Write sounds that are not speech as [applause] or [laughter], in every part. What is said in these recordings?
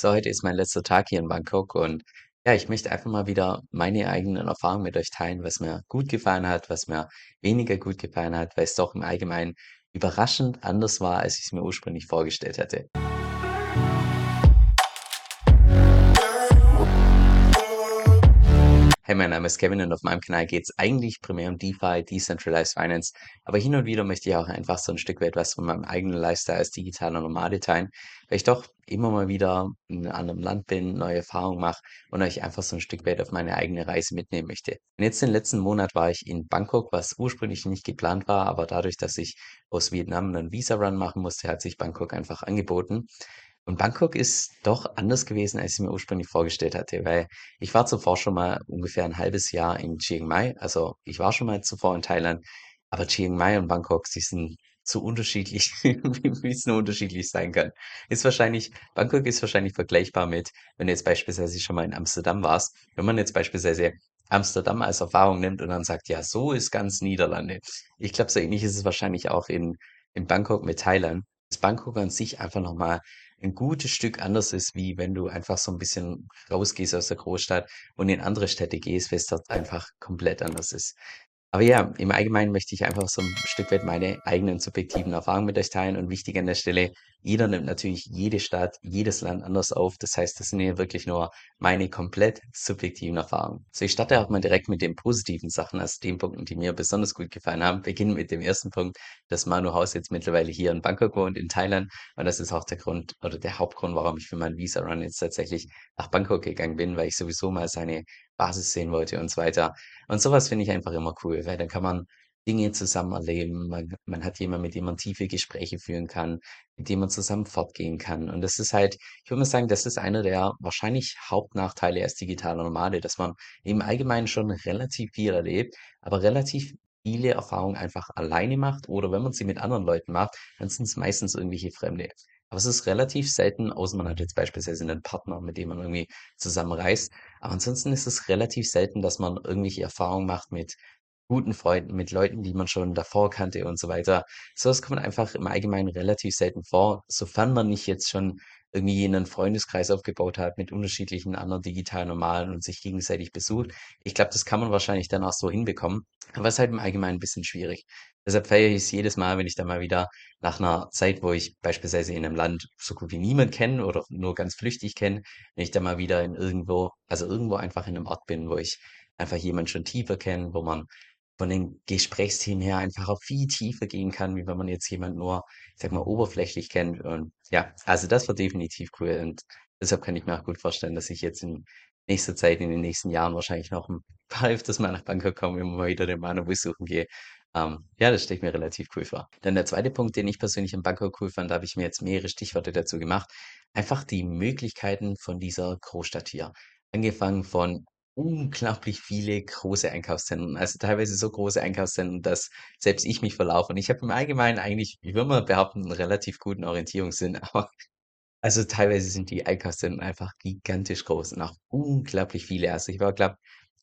So, heute ist mein letzter Tag hier in Bangkok und ja, ich möchte einfach mal wieder meine eigenen Erfahrungen mit euch teilen, was mir gut gefallen hat, was mir weniger gut gefallen hat, weil es doch im Allgemeinen überraschend anders war, als ich es mir ursprünglich vorgestellt hatte. Hey, mein Name ist Kevin und auf meinem Kanal geht es eigentlich primär um DeFi, Decentralized Finance, aber hin und wieder möchte ich auch einfach so ein Stück weit was von meinem eigenen Lifestyle als digitaler Nomade teilen, weil ich doch immer mal wieder in einem anderen Land bin, neue Erfahrungen mache und euch einfach so ein Stück weit auf meine eigene Reise mitnehmen möchte. Und jetzt den letzten Monat war ich in Bangkok, was ursprünglich nicht geplant war, aber dadurch, dass ich aus Vietnam einen Visa-Run machen musste, hat sich Bangkok einfach angeboten. Und Bangkok ist doch anders gewesen, als ich mir ursprünglich vorgestellt hatte, weil ich war zuvor schon mal ungefähr ein halbes Jahr in Chiang Mai. Also ich war schon mal zuvor in Thailand, aber Chiang Mai und Bangkok, sie sind so unterschiedlich, [laughs] wie es nur unterschiedlich sein kann. Ist wahrscheinlich, Bangkok ist wahrscheinlich vergleichbar mit, wenn du jetzt beispielsweise schon mal in Amsterdam warst. Wenn man jetzt beispielsweise Amsterdam als Erfahrung nimmt und dann sagt, ja, so ist ganz Niederlande. Ich glaube, so ähnlich ist es wahrscheinlich auch in, in Bangkok mit Thailand. Dass Bangkok an sich einfach nochmal ein gutes Stück anders ist, wie wenn du einfach so ein bisschen rausgehst aus der Großstadt und in andere Städte gehst, weil es dort einfach komplett anders ist. Aber ja, im Allgemeinen möchte ich einfach so ein Stück weit meine eigenen subjektiven Erfahrungen mit euch teilen und wichtig an der Stelle, jeder nimmt natürlich jede Stadt, jedes Land anders auf. Das heißt, das sind hier wirklich nur meine komplett subjektiven Erfahrungen. So, ich starte auch mal direkt mit den positiven Sachen, also den Punkten, die mir besonders gut gefallen haben. Beginnen mit dem ersten Punkt, dass Manu Haus jetzt mittlerweile hier in Bangkok wohnt, in Thailand. Und das ist auch der Grund oder der Hauptgrund, warum ich für meinen Visa-Run jetzt tatsächlich nach Bangkok gegangen bin, weil ich sowieso mal seine Basis sehen wollte und so weiter. Und sowas finde ich einfach immer cool, weil dann kann man Dinge zusammen erleben. Man, man hat jemanden, mit dem man tiefe Gespräche führen kann, mit dem man zusammen fortgehen kann. Und das ist halt, ich würde mal sagen, das ist einer der wahrscheinlich Hauptnachteile als digitaler Nomade, dass man im Allgemeinen schon relativ viel erlebt, aber relativ viele Erfahrungen einfach alleine macht oder wenn man sie mit anderen Leuten macht, dann sind es meistens irgendwelche Fremde. Aber es ist relativ selten, außer man hat jetzt beispielsweise einen Partner, mit dem man irgendwie zusammen reist. Aber ansonsten ist es relativ selten, dass man irgendwelche Erfahrungen macht mit guten Freunden, mit Leuten, die man schon davor kannte und so weiter. So was kommt einfach im Allgemeinen relativ selten vor, sofern man nicht jetzt schon irgendwie einen Freundeskreis aufgebaut hat mit unterschiedlichen anderen digitalen Normalen und sich gegenseitig besucht. Ich glaube, das kann man wahrscheinlich dann auch so hinbekommen, aber es ist halt im Allgemeinen ein bisschen schwierig. Deshalb feiere ich es jedes Mal, wenn ich dann mal wieder nach einer Zeit, wo ich beispielsweise in einem Land so gut wie niemand kenne oder nur ganz flüchtig kenne, wenn ich dann mal wieder in irgendwo, also irgendwo einfach in einem Ort bin, wo ich einfach jemand schon tiefer kenne, wo man von den Gesprächsthemen her einfach auch viel tiefer gehen kann, wie wenn man jetzt jemand nur, ich sag mal, oberflächlich kennt. Und ja, also das war definitiv cool. Und deshalb kann ich mir auch gut vorstellen, dass ich jetzt in nächster Zeit, in den nächsten Jahren wahrscheinlich noch ein [laughs] paar öfters mal nach Bangkok komme, immer mal wieder den Manu besuchen gehe. Ähm, ja, das stelle ich mir relativ cool vor. Dann der zweite Punkt, den ich persönlich in Bangkok cool fand, da habe ich mir jetzt mehrere Stichworte dazu gemacht. Einfach die Möglichkeiten von dieser Großstadt hier. Angefangen von unglaublich viele große Einkaufszentren. Also teilweise so große Einkaufszentren, dass selbst ich mich verlaufe. Und ich habe im Allgemeinen eigentlich, wie würde man behaupten, einen relativ guten Orientierungssinn. [laughs] Aber also teilweise sind die Einkaufszentren einfach gigantisch groß und auch unglaublich viele. Also ich war, glaube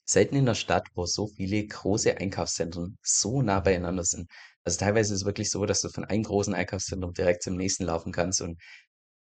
selten in der Stadt, wo so viele große Einkaufszentren so nah beieinander sind. Also teilweise ist es wirklich so, dass du von einem großen Einkaufszentrum direkt zum nächsten laufen kannst und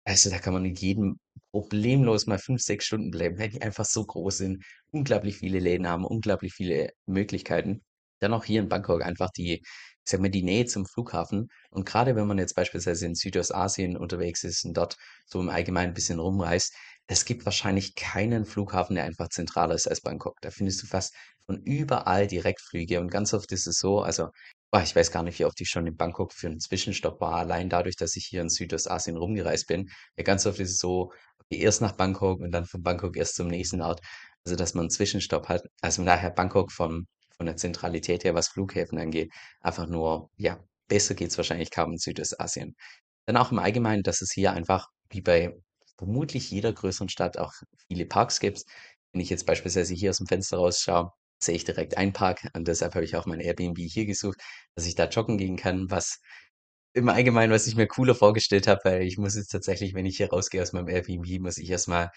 also, da kann man in jedem problemlos mal 5 6 Stunden bleiben, weil die einfach so groß sind, unglaublich viele Läden haben, unglaublich viele Möglichkeiten. Dann auch hier in Bangkok einfach die ich sage mal, die Nähe zum Flughafen. Und gerade wenn man jetzt beispielsweise in Südostasien unterwegs ist und dort so im Allgemeinen ein bisschen rumreist, es gibt wahrscheinlich keinen Flughafen, der einfach zentraler ist als Bangkok. Da findest du fast von überall Direktflüge und ganz oft ist es so, also Boah, ich weiß gar nicht, wie oft ich schon in Bangkok für einen Zwischenstopp war, allein dadurch, dass ich hier in Südostasien rumgereist bin. Ja, ganz oft ist es so, okay, erst nach Bangkok und dann von Bangkok erst zum nächsten Ort. Also, dass man einen Zwischenstopp hat. Also, von daher Bangkok vom von der Zentralität her, was Flughäfen angeht, einfach nur ja, besser geht's wahrscheinlich kaum in Südostasien. Dann auch im Allgemeinen, dass es hier einfach wie bei vermutlich jeder größeren Stadt auch viele Parks gibt. Wenn ich jetzt beispielsweise hier aus dem Fenster rausschaue sehe ich direkt einen Park und deshalb habe ich auch mein Airbnb hier gesucht, dass ich da joggen gehen kann, was im Allgemeinen, was ich mir cooler vorgestellt habe, weil ich muss jetzt tatsächlich, wenn ich hier rausgehe aus meinem Airbnb, muss ich erst mal,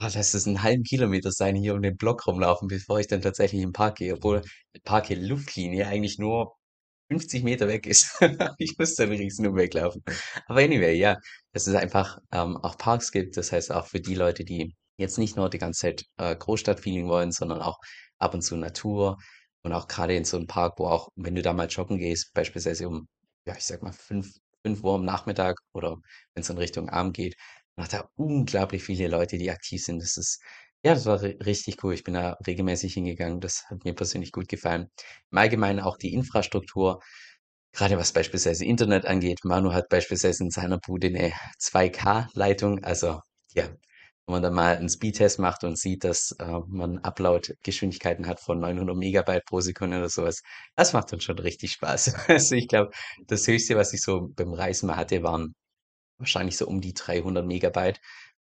ah, lass es 'n halben Kilometer sein, hier um den Block rumlaufen, bevor ich dann tatsächlich in 'n Park gehe, obwohl 'ne Park hier Luftlinie eigentlich nur 50 Meter weg ist. [laughs] Ich muss dann riesen Umweg laufen. Aber anyway, ja, dass es einfach ähm, auch Parks gibt. Das heißt auch für die Leute, die jetzt nicht nur die ganze Zeit äh, Großstadtfeeling wollen, sondern auch ab und zu Natur. Und auch gerade in so einem Park, wo auch, wenn du da mal joggen gehst, beispielsweise um, ja, ich sag mal, fünf, fünf Uhr am Nachmittag oder wenn es in Richtung Abend geht, macht da unglaublich viele Leute, die aktiv sind. Das ist, ja, das war ri richtig cool. Ich bin da regelmäßig hingegangen. Das hat mir persönlich gut gefallen. Im Allgemeinen auch die Infrastruktur, gerade was beispielsweise Internet angeht. Manu hat beispielsweise in seiner Bude eine 2K-Leitung. Also, ja, wenn man dann mal einen Speedtest macht und sieht, dass äh, man Upload-Geschwindigkeiten hat von 900 Megabyte pro Sekunde oder sowas, das macht dann schon richtig Spaß. [laughs] Also ich glaube, das Höchste, was ich so beim Reisen mal hatte, waren wahrscheinlich so um die 300 Megabyte,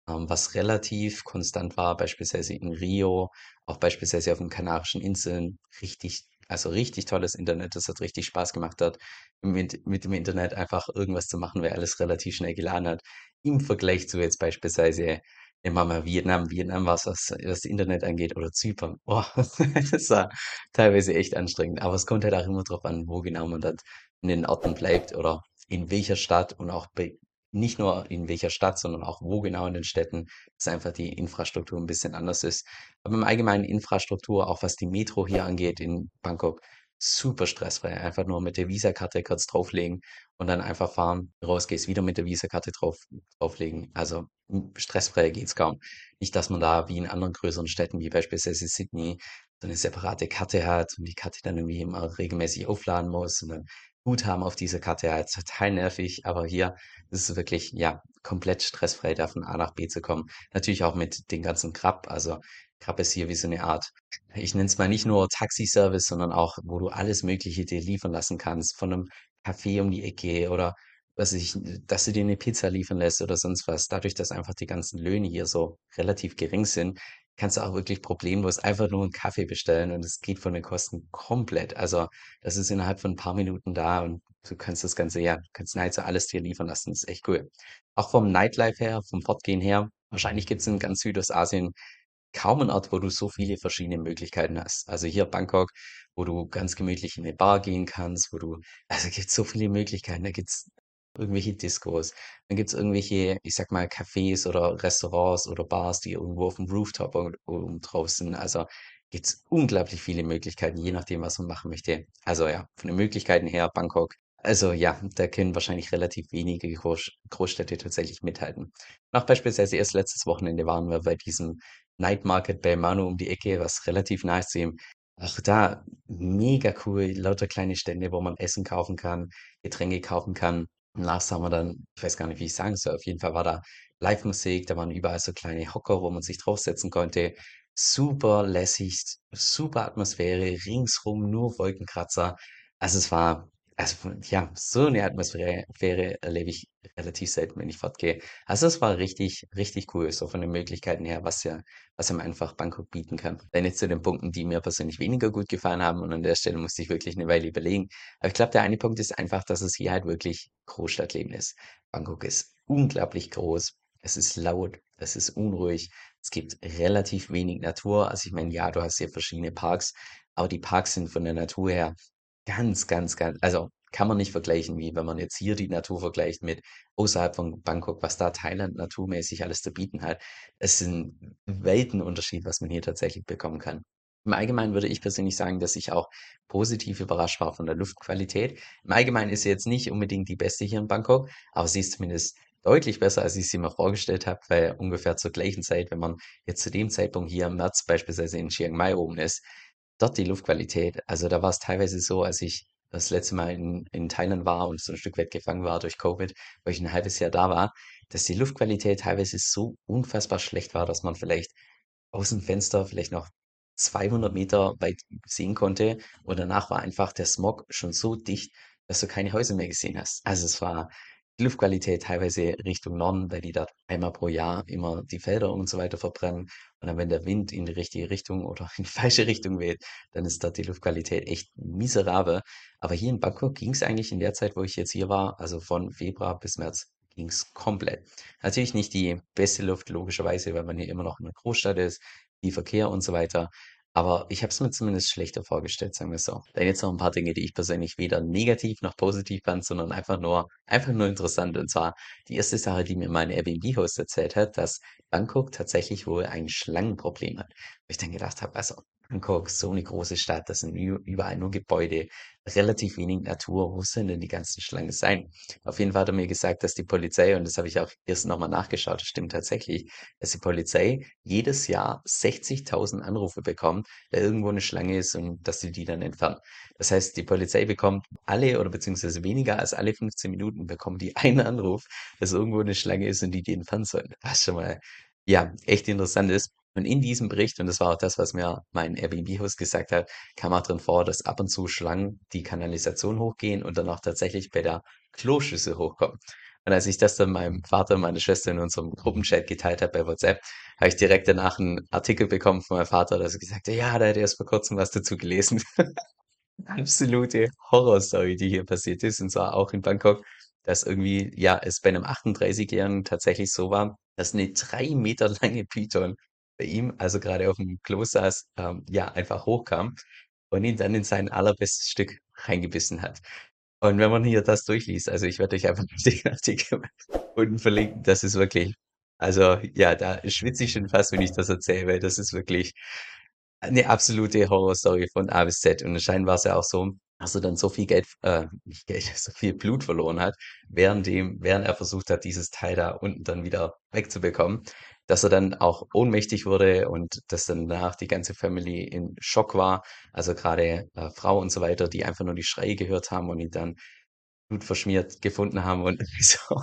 ähm, was relativ konstant war, beispielsweise in Rio, auch beispielsweise auf den Kanarischen Inseln. Richtig, also richtig tolles Internet, das hat richtig Spaß gemacht hat, mit, mit dem Internet einfach irgendwas zu machen, weil alles relativ schnell geladen hat. Im Vergleich zu jetzt beispielsweise Wir mal Vietnam. Vietnam was was das Internet angeht oder Zypern. [laughs] Oh, das war teilweise echt anstrengend. Aber es kommt halt auch immer drauf an, wo genau man dann in den Orten bleibt oder in welcher Stadt und auch bei, nicht nur in welcher Stadt, sondern auch wo genau in den Städten, dass einfach die Infrastruktur ein bisschen anders ist. Aber im Allgemeinen Infrastruktur, auch was die Metro hier angeht in Bangkok, super stressfrei. Einfach nur mit der Visakarte kurz drauflegen und dann einfach fahren, rausgehst, wieder mit der Visakarte drauf, drauflegen. Also m, stressfreier geht's kaum. Nicht, dass man da wie in anderen größeren Städten, wie beispielsweise Sydney, so eine separate Karte hat und die Karte dann irgendwie immer regelmäßig aufladen muss und dann Guthaben auf diese Karte hat. Total nervig, aber hier ist es wirklich, ja, komplett stressfrei, da von A nach B zu kommen. Natürlich auch mit den ganzen Grab. Also Grab ist hier wie so eine Art ich nenne es mal nicht nur Taxiservice, sondern auch, wo du alles Mögliche dir liefern lassen kannst, von einem Café um die Ecke oder was ich, dass du dir eine Pizza liefern lässt oder sonst was. Dadurch, dass einfach die ganzen Löhne hier so relativ gering sind, kannst du auch wirklich problemlos einfach nur einen Kaffee bestellen und es geht von den Kosten komplett. Also das ist innerhalb von ein paar Minuten da und du kannst das Ganze, ja, kannst nahezu alles dir liefern lassen. Das ist echt cool. Auch vom Nightlife her, vom Fortgehen her, wahrscheinlich gibt es in ganz Südostasien kaum 'n Ort, wo du so viele verschiedene Möglichkeiten hast. Also hier Bangkok, wo du ganz gemütlich in 'ne Bar gehen kannst, wo du also gibt's so viele Möglichkeiten. Da gibt's irgendwelche Discos, dann gibt's irgendwelche, ich sag mal, Cafés oder Restaurants oder Bars, die irgendwo auf dem Rooftop drauf sind. Also gibt's unglaublich viele Möglichkeiten, je nachdem, was man machen möchte. Also ja, von den Möglichkeiten her Bangkok also ja, da können wahrscheinlich relativ wenige Groß Großstädte tatsächlich mithalten. Auch beispielsweise erst letztes Wochenende waren wir bei diesem Night Market bei Manu um die Ecke, was relativ nice zu ihm. Auch da mega cool, lauter kleine Stände, wo man Essen kaufen kann, Getränke kaufen kann. Und nachts haben wir dann, ich weiß gar nicht, wie ich sagen soll, auf jeden Fall war da Live-Musik, da waren überall so kleine Hocker, wo man sich draufsetzen konnte. Super lässig, super Atmosphäre, ringsrum nur Wolkenkratzer. Also es war also, ja, so eine Atmosphäre Atmosphäre erlebe ich relativ selten, wenn ich fortgehe. Also, es war richtig, richtig cool, so von den Möglichkeiten her, was ja was einem einfach Bangkok bieten kann. Dann jetzt zu den Punkten, die mir persönlich weniger gut gefallen haben und an der Stelle musste ich wirklich eine Weile überlegen. Aber ich glaube, der eine Punkt ist einfach, dass es hier halt wirklich Großstadtleben ist. Bangkok ist unglaublich groß, es ist laut, es ist unruhig, es gibt relativ wenig Natur. Also, ich meine, ja, du hast hier verschiedene Parks, aber die Parks sind von der Natur her Ganz, ganz, ganz also, kann man nicht vergleichen, wie wenn man jetzt hier die Natur vergleicht mit außerhalb von Bangkok, was da Thailand naturmäßig alles zu bieten hat. Es ist 'n Weltenunterschied, was man hier tatsächlich bekommen kann. Im Allgemeinen würde ich persönlich sagen, dass ich auch positiv überrascht war von der Luftqualität. Im Allgemeinen ist sie jetzt nicht unbedingt die beste hier in Bangkok, aber sie ist zumindest deutlich besser, als ich sie mir vorgestellt habe, weil ungefähr zur gleichen Zeit, wenn man jetzt zu dem Zeitpunkt hier im März beispielsweise in Chiang Mai oben ist, Dort die Luftqualität, also da war es teilweise so, als ich das letzte Mal in in Thailand war und so ein Stück weit gefangen war durch Covid, weil ich ein halbes Jahr da war, dass die Luftqualität teilweise so unfassbar schlecht war, dass man vielleicht aus dem Fenster vielleicht noch 200 Meter weit sehen konnte und danach war einfach der Smog schon so dicht, dass du keine Häuser mehr gesehen hast. Also, es war die Luftqualität teilweise Richtung Norden, weil die dort einmal pro Jahr immer die Felder und so weiter verbrennen. Und dann, wenn der Wind in die richtige Richtung oder in die falsche Richtung weht, dann ist dort die Luftqualität echt miserabel. Aber hier in Bangkok ging es eigentlich in der Zeit, wo ich jetzt hier war, also von Februar bis März, ging es komplett. Natürlich nicht die beste Luft, logischerweise, weil man hier immer noch in einer Großstadt ist, viel Verkehr und so weiter. Aber ich habe es mir zumindest schlechter vorgestellt, sagen wir so. Dann jetzt noch ein paar Dinge, die ich persönlich weder negativ noch positiv fand, sondern einfach nur einfach nur interessant. Und zwar die erste Sache, die mir mein Airbnb-Host erzählt hat, dass Bangkok tatsächlich wohl ein Schlangenproblem hat. Wo ich dann gedacht habe, also Bangkok, so eine große Stadt, das sind überall nur Gebäude, relativ wenig Natur. Wo sollen denn die ganzen Schlangen sein? Auf jeden Fall hat er mir gesagt, dass die Polizei, und das habe ich auch erst noch mal nachgeschaut, das stimmt tatsächlich, dass die Polizei jedes Jahr 60.000 Anrufe bekommt, da irgendwo eine Schlange ist und dass sie die dann entfernen. Das heißt, die Polizei bekommt alle oder beziehungsweise weniger als alle 15 Minuten bekommen die [laughs] einen Anruf, dass irgendwo eine Schlange ist und die die entfernen sollen. Was schon mal, ja, echt interessant ist. Und in diesem Bericht, und das war auch das, was mir mein Airbnb-Host gesagt hat, kam auch drin vor, dass ab und zu Schlangen die Kanalisation hochgehen und dann auch tatsächlich bei der Kloschüssel hochkommen. Und als ich das dann meinem Vater und meiner Schwester in unserem Gruppenchat geteilt habe bei WhatsApp, habe ich direkt danach einen Artikel bekommen von meinem Vater, dass er gesagt hat, ja, da hat er erst vor kurzem was dazu gelesen. [laughs] Absolute Horrorstory, die hier passiert ist, und zwar auch in Bangkok, dass irgendwie, ja, es bei einem 38-Jährigen tatsächlich so war, dass eine drei Meter lange Python bei ihm, also gerade auf dem Klo saß, ähm, ja, einfach hochkam und ihn dann in sein allerbestes Stück reingebissen hat. Und wenn man hier das durchliest, also ich werde euch einfach [laughs] den Artikel unten verlinken, das ist wirklich, also ja, da schwitze ich schon fast, wenn ich das erzähle, weil das ist wirklich eine absolute Horrorstory von A bis Z. Und anscheinend war es ja auch so, dass er dann so viel Geld, äh, nicht Geld, [laughs] so viel Blut verloren hat, während dem, während er versucht hat, dieses Teil da unten dann wieder wegzubekommen, dass er dann auch ohnmächtig wurde und dass dann danach die ganze Family in Schock war. Also gerade äh, Frau und so weiter, die einfach nur die Schreie gehört haben und ihn dann blutverschmiert gefunden haben und [laughs] so.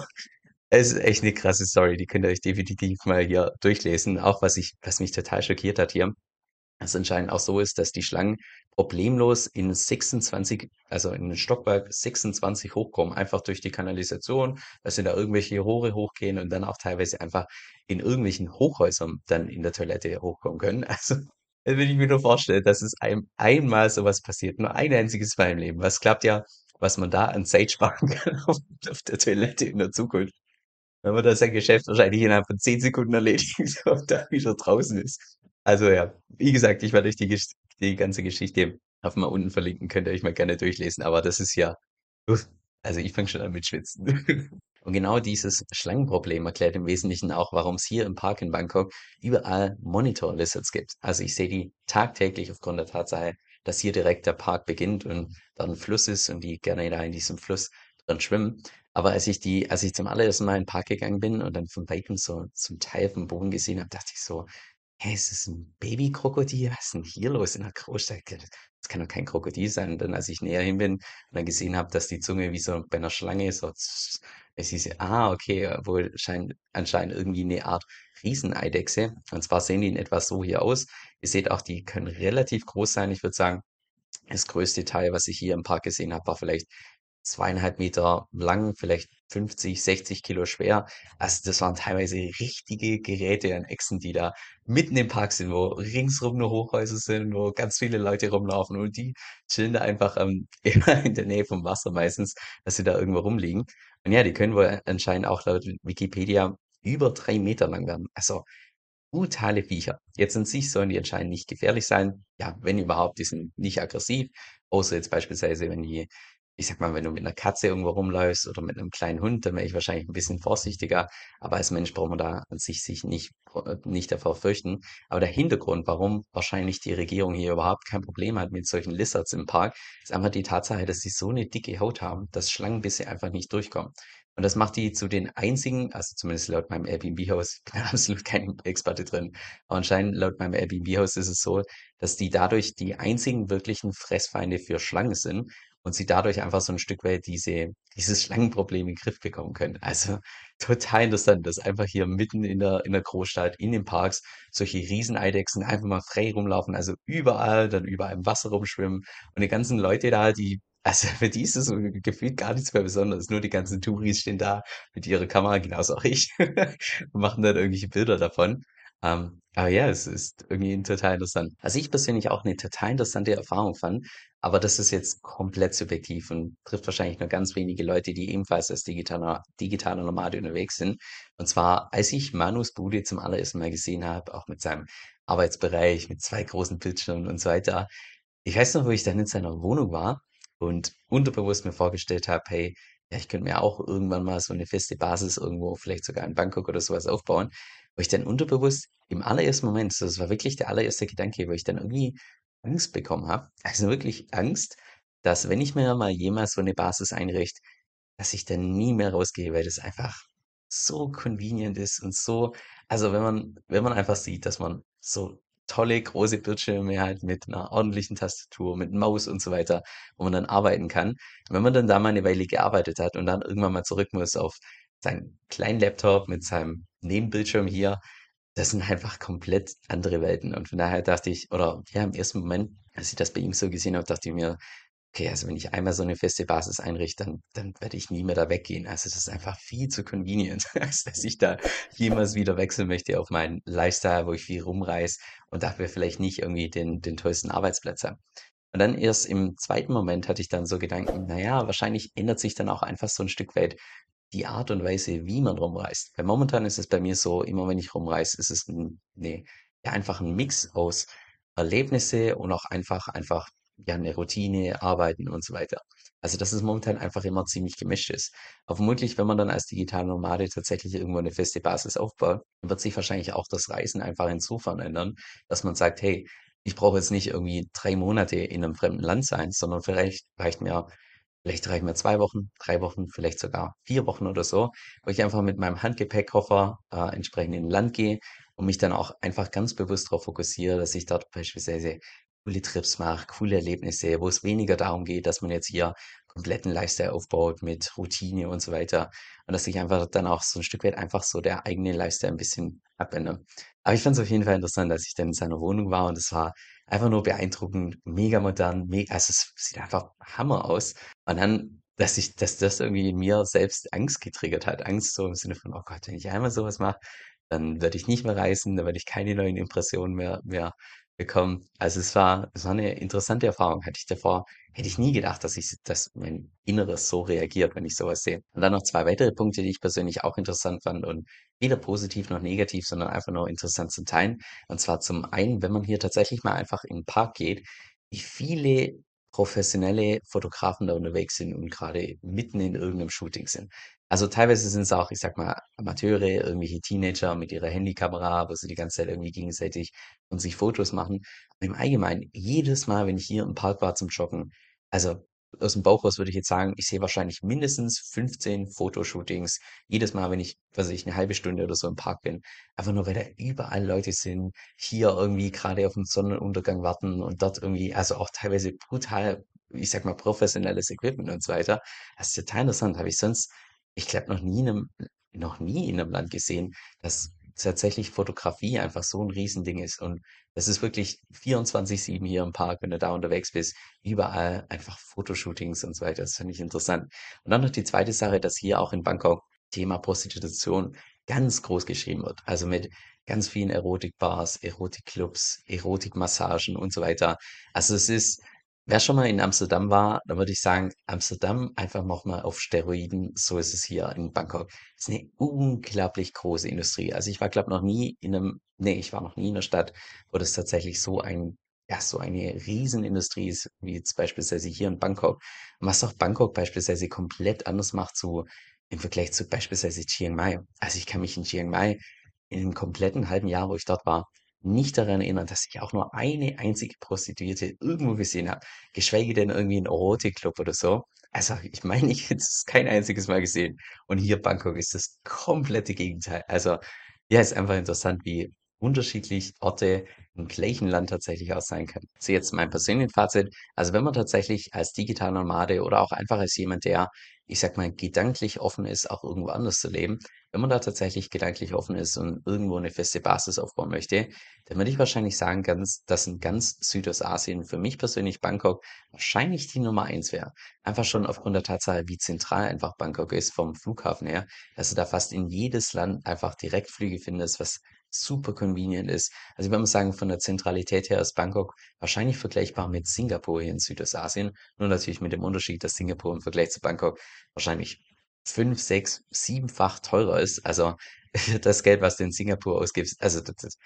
Es ist echt eine krasse Story, die könnt ihr euch definitiv mal hier durchlesen. Auch was ich, was mich total schockiert hat hier es anscheinend auch so ist, dass die Schlangen problemlos in 26, also in den Stockwerk 26 hochkommen, einfach durch die Kanalisation, dass sie da irgendwelche Rohre hochgehen und dann auch teilweise einfach in irgendwelchen Hochhäusern dann in der Toilette hochkommen können. [laughs] Also, wenn ich mir nur vorstelle, dass es einem einmal sowas passiert, nur ein einziges Mal im Leben. Was klappt ja, was man da an Zeit sparen [laughs] kann auf, der Toilette in der Zukunft, wenn man das sein Geschäft wahrscheinlich innerhalb von 10 Sekunden erledigt [laughs] und dann wieder draußen ist. Also ja, wie gesagt, ich werde euch die, die ganze Geschichte auf mal unten verlinken, könnt ihr euch mal gerne durchlesen, aber das ist ja, also ich fange schon an mit Schwitzen. [laughs] Und genau dieses Schlangenproblem erklärt im Wesentlichen auch, warum es hier im Park in Bangkok überall Monitor Lizards gibt. Also ich sehe die tagtäglich aufgrund der Tatsache, dass hier direkt der Park beginnt und da ein Fluss ist und die gerne da in diesem Fluss drin schwimmen. Aber als ich die, als ich zum allerersten Mal in den Park gegangen bin und dann von Weitem so zum Teil vom Boden gesehen habe, dachte ich so, Hä, ist das 'n Babykrokodil? Was ist 'n hier los in der Großstadt? das kann doch kein Krokodil sein. Und dann, als ich näher hin bin und dann gesehen habe, dass die Zunge wie so bei einer Schlange so es hieß, ah, okay, wohl scheint anscheinend irgendwie eine Art Rieseneidechse. Und zwar sehen die in etwa so hier aus. Ihr seht auch, die können relativ groß sein. Ich würde sagen, das größte Teil, was ich hier im Park gesehen habe, war vielleicht zweieinhalb Meter lang, vielleicht 50, 60 Kilo schwer. Also das waren teilweise richtige Geräte an Echsen, die da mitten im Park sind, wo ringsrum nur Hochhäuser sind, wo ganz viele Leute rumlaufen und die chillen da einfach ähm, [laughs] immer in der Nähe vom Wasser meistens, dass sie da irgendwo rumliegen. Und ja, die können wohl anscheinend auch laut Wikipedia über drei Meter lang werden. Also brutale Viecher. Jetzt an sich sollen die anscheinend nicht gefährlich sein. Ja, wenn überhaupt, die sind nicht aggressiv, außer jetzt beispielsweise, wenn die ich sag mal, wenn du mit einer Katze irgendwo rumläufst oder mit einem kleinen Hund, dann wäre ich wahrscheinlich ein bisschen vorsichtiger. Aber als Mensch braucht man da an sich sich nicht, äh, nicht davor fürchten. Aber der Hintergrund, warum wahrscheinlich die Regierung hier überhaupt kein Problem hat mit solchen Lizards im Park, ist einfach die Tatsache, dass sie so eine dicke Haut haben, dass Schlangenbisse einfach nicht durchkommen. Und das macht die zu den einzigen, also zumindest laut meinem Airbnb-Haus, [laughs] ich bin absolut kein Experte drin, aber anscheinend laut meinem Airbnb-Haus ist es so, dass die dadurch die einzigen wirklichen Fressfeinde für Schlangen sind und sie dadurch einfach so ein Stück weit diese dieses Schlangenproblem in den Griff bekommen können. Also, total interessant, dass einfach hier mitten in der in der Großstadt, in den Parks solche Rieseneidechsen einfach mal frei rumlaufen, also überall, dann überall im Wasser rumschwimmen und die ganzen Leute da, die also, [laughs] für die ist es gefühlt gar nichts mehr Besonderes. Nur die ganzen Touris stehen da mit ihrer Kamera, genauso auch ich, [laughs] und machen dann irgendwelche Bilder davon. Ähm, aber ja, es ist irgendwie total interessant. Was ich persönlich auch 'ne total interessante Erfahrung fand, aber das ist jetzt komplett subjektiv und trifft wahrscheinlich nur ganz wenige Leute, die ebenfalls als digitaler digitaler Nomade unterwegs sind. Und zwar, als ich Manus Bude zum allerersten Mal gesehen habe, auch mit seinem Arbeitsbereich, mit 2 großen Bildschirmen und so weiter. Ich weiß noch, wo ich dann in seiner Wohnung war und unterbewusst mir vorgestellt habe: „Hey, ja, ich könnte mir auch irgendwann mal so 'ne feste Basis irgendwo, vielleicht sogar in Bangkok oder so was aufbauen.“ Wo ich dann unterbewusst im allerersten Moment, das war wirklich der allererste Gedanke, wo ich dann irgendwie Angst bekommen habe, [laughs] also wirklich Angst, dass wenn ich mir mal jemals so 'ne Basis einrichte, dass ich dann nie mehr rausgehe, weil das einfach so convenient ist und so also wenn man wenn man einfach sieht, dass man so tolle große Bildschirme hat mit 'ner ordentlichen Tastatur, mit Maus und so weiter, wo man dann arbeiten kann. Wenn man dann da mal 'ne Weile gearbeitet hat und dann irgendwann mal zurück muss auf seinen kleinen Laptop mit seinem Nebenbildschirm hier, das sind einfach komplett andere Welten. Und von daher dachte ich oder ja, im ersten Moment, als ich das bei ihm so gesehen habe, dachte ich mir: „Okay, also wenn ich einmal so 'ne feste Basis einrichte, dann dann werde ich nie mehr da weggehen.“ Also, das ist einfach viel zu convenient, [laughs] als dass ich da jemals wieder wechseln möchte auf meinen Lifestyle, wo ich viel rumreise und dafür vielleicht nicht irgendwie den den tollsten Arbeitsplatz habe. Und dann erst im zweiten Moment hatte ich dann so Gedanken: „Na ja, wahrscheinlich ändert sich dann auch einfach so 'n Stück weit die Art und Weise, wie man rumreist.“ Weil momentan ist es bei mir so, immer wenn ich rumreise, ist es 'n ne ja, einfach 'n Mix aus Erlebnisse und auch einfach einfach, ja, 'ne Routine, Arbeiten und so weiter. Also, dass es momentan einfach immer ziemlich gemischt ist. Aber vermutlich, wenn man dann als digitaler Nomade tatsächlich irgendwo 'ne feste Basis aufbaut, wird sich wahrscheinlich auch das Reisen einfach insofern ändern, dass man sagt: „Hey, ich brauche jetzt nicht irgendwie 3 Monate in 'nem fremden Land sein, sondern vielleicht reicht mir vielleicht reichen mir 2 Wochen, 3 Wochen, vielleicht sogar 4 Wochen oder so, wo ich einfach mit meinem Handgepäckkoffer, äh, entsprechend in Land gehe und mich dann auch einfach ganz bewusst drauf fokussiere, dass ich dort beispielsweise coole Trips mache, coole Erlebnisse, wo es weniger darum geht, dass man jetzt hier kompletten Lifestyle aufbaut mit Routine und so weiter und dass sich einfach dann auch so 'n Stück weit einfach so der eigene Lifestyle 'n bisschen abändert.“ Aber ich fand's auf jeden Fall interessant, als ich dann in seiner Wohnung war und es war einfach nur beeindruckend, mega modern, me also es sieht einfach Hammer aus. Und dann, dass ich dass das irgendwie in mir selbst Angst getriggert hat. Angst so im Sinne von: „Oh Gott, wenn ich einmal so was mache, dann werde ich nicht mehr reisen, dann werde ich keine neuen Impressionen mehr mehr bekommen.“ Also, es war es war 'ne interessante Erfahrung. Hätte ich davor hätte ich nie gedacht, dass ich dass mein Inneres so reagiert, wenn ich so was sehe. Und dann noch 2 weitere Punkte, die ich persönlich auch interessant fand und weder positiv noch negativ, sondern einfach nur interessant zum Teilen. Und zwar zum einen, wenn man hier tatsächlich mal einfach in 'n Park geht, wie viele professionelle Fotografen da unterwegs sind und grade mitten in irgend 'nem Shooting sind. Also, teilweise sind's auch, ich sage mal, Amateure, irgendwelche Teenager mit ihrer Handykamera, wo sie die ganze Zeit irgendwie gegenseitig von sich Fotos machen. Im Allgemeinen, jedes Mal, wenn ich hier im Park war zum Joggen also, aus'm Bauch raus würde ich jetzt sagen, ich sehe wahrscheinlich mindestens 15 Fotoshootings jedes Mal, wenn ich, was ich, 'ne 1/2 Stunde oder so im Park bin. Einfach nur, weil da überall Leute sind, hier irgendwie grade auf 'n Sonnenuntergang warten und dort irgendwie also auch teilweise brutal, ich sage mal, professionelles Equipment und so weiter. Das ist total interessant. Habe ich sonst, ich glaube, noch nie in 'nem noch nie in 'nem Land gesehen, dass tatsächlich Fotografie einfach so 'n Riesending ist. Und das ist wirklich 24/7 hier im Park, wenn du da unterwegs bist, überall einfach Fotoshootings und so weiter. Das fand ich interessant. Und dann noch die 2. Sache, dass hier auch in Bangkok Thema Prostitution ganz groß geschrieben wird. Also, mit ganz vielen Erotikbars, Erotikclubs, Erotikmassagen und so weiter. Also, es ist wer schon mal in Amsterdam war, dann würde ich sagen, Amsterdam einfach noch mal auf Steroiden. So ist es hier in Bangkok. Ist 'ne unglaublich große Industrie. Also, ich war, glaube noch nie in 'nem ne, ich war noch nie in 'ner Stadt, wo das tatsächlich so ein ja, so eine Riesenindustrie ist, wie jetzt beispielsweise hier in Bangkok. Und was auch Bangkok beispielsweise komplett anders macht so im Vergleich zu beispielsweise Chiang Mai. Also, ich kann mich in Chiang Mai in 'nem kompletten halben Jahr, wo ich dort war, nicht daran erinnern, dass ich auch nur eine einzige Prostituierte irgendwo gesehen habe, geschweige denn irgendwie 'n Erotikclub oder so. Also, ich meine, ich hätte es kein einziges Mal gesehen. Und hier Bangkok ist das komplette Gegenteil. Also, ja, ist einfach interessant, wie unterschiedlich Orte im gleichen Land tatsächlich auch sein können. So, jetzt mein persönlichen Fazit. Also, wenn man tatsächlich als digitaler Nomade oder auch einfach als jemand, der, ich sage mal, gedanklich offen ist, auch irgendwo anders zu leben wenn man da tatsächlich gedanklich offen ist und irgendwo 'ne feste Basis aufbauen möchte, dann würde ich wahrscheinlich sagen, ganz dass in ganz Südostasien für mich persönlich Bangkok wahrscheinlich die Nummer 1 wäre. Einfach schon aufgrund der Tatsache, wie zentral einfach Bangkok ist vom Flughafen her, dass du da fast in jedes Land einfach Direktflüge findest, was super convenient ist. Also ich würde mal sagen, von der Zentralität her ist Bangkok wahrscheinlich vergleichbar mit Singapur hier in Südostasien. Nur natürlich mit dem Unterschied, dass Singapur im Vergleich zu Bangkok wahrscheinlich fünf, sechs, siebenfach teurer ist. Also [laughs] das Geld, was du in Singapur ausgibst, also das,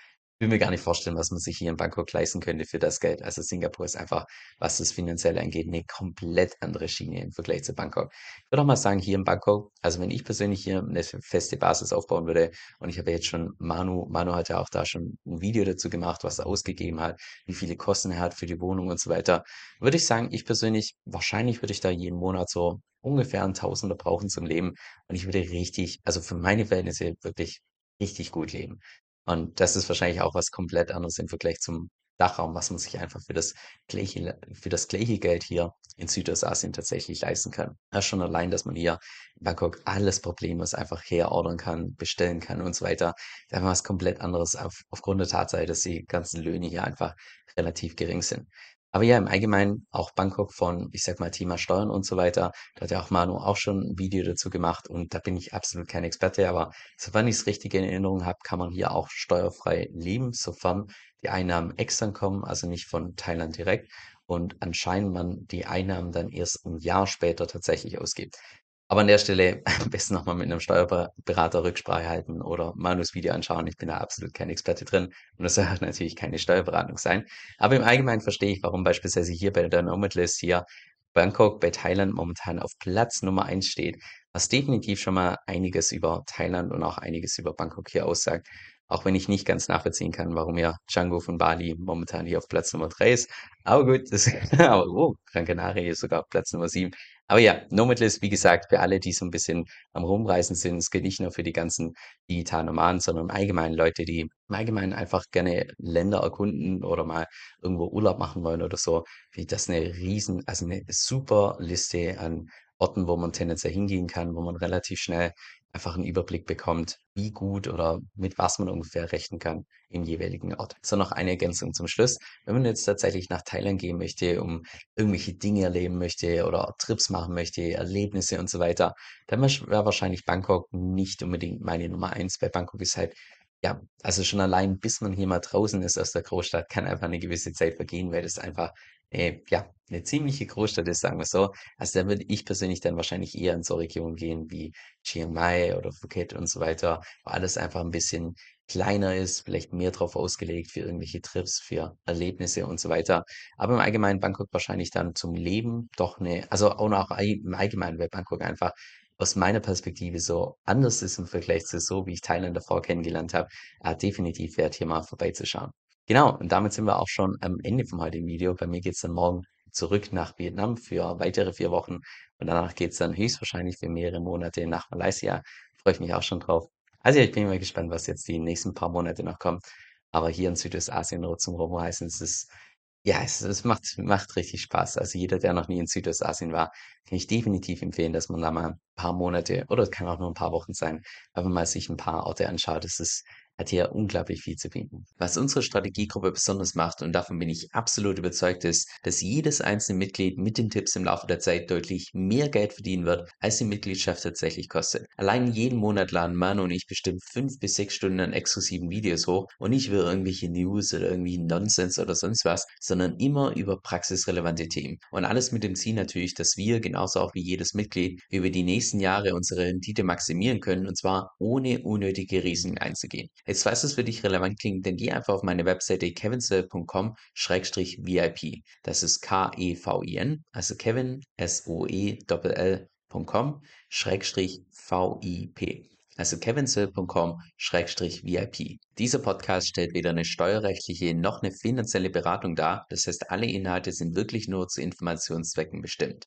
will mir gar nicht vorstellen, was man sich hier in Bangkok leisten könnte für das Geld. Also Singapur ist einfach, was das Finanzielle angeht, eine komplett andere Schiene im Vergleich zu Bangkok. Ich würde auch mal sagen, hier in Bangkok, also wenn ich persönlich hier eine feste Basis aufbauen würde und ich habe jetzt schon Manu, Manu hat ja auch da schon ein Video dazu gemacht, was er ausgegeben hat, wie viele Kosten er hat für die Wohnung und so weiter, würde ich sagen, ich persönlich, wahrscheinlich würde ich da jeden Monat so ungefähr ein Tausender brauchen zum Leben und ich würde richtig, also für meine Verhältnisse wirklich richtig gut leben. Und das ist wahrscheinlich auch was komplett anderes im Vergleich zum Dachraum, was man sich einfach für das gleiche, für das gleiche Geld hier in Südostasien tatsächlich leisten kann. Ja, schon allein, dass man hier in Bangkok alles problemlos einfach herordern kann, bestellen kann und so weiter. ist einfach was komplett anderes auf, aufgrund der Tatsache, dass die ganzen Löhne hier einfach relativ gering sind. Aber ja, im Allgemeinen auch Bangkok von, ich sag mal, Thema Steuern und so weiter. Da hat ja auch Manu auch schon ein Video dazu gemacht und da bin ich absolut kein Experte, aber sofern ich es richtig in Erinnerung habe, kann man hier auch steuerfrei leben, sofern die Einnahmen extern kommen, also nicht von Thailand direkt und anscheinend man die Einnahmen dann erst ein Jahr später tatsächlich ausgibt. Aber an der Stelle [laughs] am besten nochmal mit einem Steuerberater Rücksprache halten oder Manus Video anschauen. Ich bin da absolut kein Experte drin und das [laughs] soll natürlich keine Steuerberatung sein. Aber im Allgemeinen verstehe ich, warum beispielsweise hier bei der Nomad List hier Bangkok bei Thailand momentan auf Platz Nummer eins steht, was definitiv schon mal einiges über Thailand und auch einiges über Bangkok hier aussagt. Auch wenn ich nicht ganz nachvollziehen kann, warum ja Django von Bali momentan hier auf Platz Nummer 3 ist. Aber gut, das, [laughs] aber oh, Gran Canaria ist sogar auf Platz Nummer 7. Aber ja, Nomadless, wie gesagt, für alle, die so ein bisschen am Rumreisen sind, es geht nicht nur für die ganzen digitalen Nomaden, sondern im Allgemeinen Leute, die im Allgemeinen einfach gerne Länder erkunden oder mal irgendwo Urlaub machen wollen oder so, finde ich das eine riesen, also eine super Liste an Orten, wo man tendenziell hingehen kann, wo man relativ schnell einfach einen Überblick bekommt, wie gut oder mit was man ungefähr rechnen kann im jeweiligen Ort. So noch eine Ergänzung zum Schluss. Wenn man jetzt tatsächlich nach Thailand gehen möchte, um irgendwelche Dinge erleben möchte oder Trips machen möchte, Erlebnisse und so weiter, dann wäre wahrscheinlich Bangkok nicht unbedingt meine Nummer eins. Bei Bangkok ist halt ja, also schon allein, bis man hier mal draußen ist aus der Großstadt, kann einfach eine gewisse Zeit vergehen, weil das einfach äh, ja, eine ziemliche Großstadt ist, sagen wir so. Also da würde ich persönlich dann wahrscheinlich eher in so Regionen gehen wie Chiang Mai oder Phuket und so weiter, wo alles einfach ein bisschen kleiner ist, vielleicht mehr drauf ausgelegt für irgendwelche Trips, für Erlebnisse und so weiter. Aber im Allgemeinen Bangkok wahrscheinlich dann zum Leben doch eine, also auch im Allgemeinen, weil Bangkok einfach aus meiner Perspektive so anders ist im Vergleich zu so, wie ich Thailand davor kennengelernt habe, äh, definitiv wert, hier mal vorbeizuschauen. Genau, und damit sind wir auch schon am Ende vom heutigen Video. Bei mir geht's dann morgen zurück nach Vietnam für weitere vier Wochen und danach geht's dann höchstwahrscheinlich für mehrere Monate nach Malaysia. Freue ich mich auch schon drauf. Also ja, ich bin mal gespannt, was jetzt die nächsten paar Monate noch kommt. Aber hier in Südostasien zum Rumreisen, es ist ja, es, es macht, macht richtig Spaß. Also jeder, der noch nie in Südostasien war, kann ich definitiv empfehlen, dass man da mal ein paar Monate oder es kann auch nur ein paar Wochen sein, einfach mal sich ein paar Orte anschaut. Es ist hat hier unglaublich viel zu bieten. Was unsere Strategiegruppe besonders macht, und davon bin ich absolut überzeugt, ist, dass jedes einzelne Mitglied mit den Tipps im Laufe der Zeit deutlich mehr Geld verdienen wird, als die Mitgliedschaft tatsächlich kostet. Allein jeden Monat laden Manu und ich bestimmt fünf bis sechs Stunden an exklusiven Videos hoch und nicht über irgendwelche News oder irgendwie Nonsens oder sonst was, sondern immer über praxisrelevante Themen. Und alles mit dem Ziel natürlich, dass wir, genauso auch wie jedes Mitglied, über die nächsten Jahre unsere Rendite maximieren können und zwar ohne unnötige Risiken einzugehen. Jetzt falls es für dich relevant klingt, dann geh einfach auf meine Webseite kevinsoe.com-vip. Das ist K-E-V-I-N, also Kevin, S-O-E-L-L.com-vip. Also kevinsoe.com-vip. Dieser Podcast stellt weder eine steuerrechtliche noch eine finanzielle Beratung dar. Das heißt, alle Inhalte sind wirklich nur zu Informationszwecken bestimmt.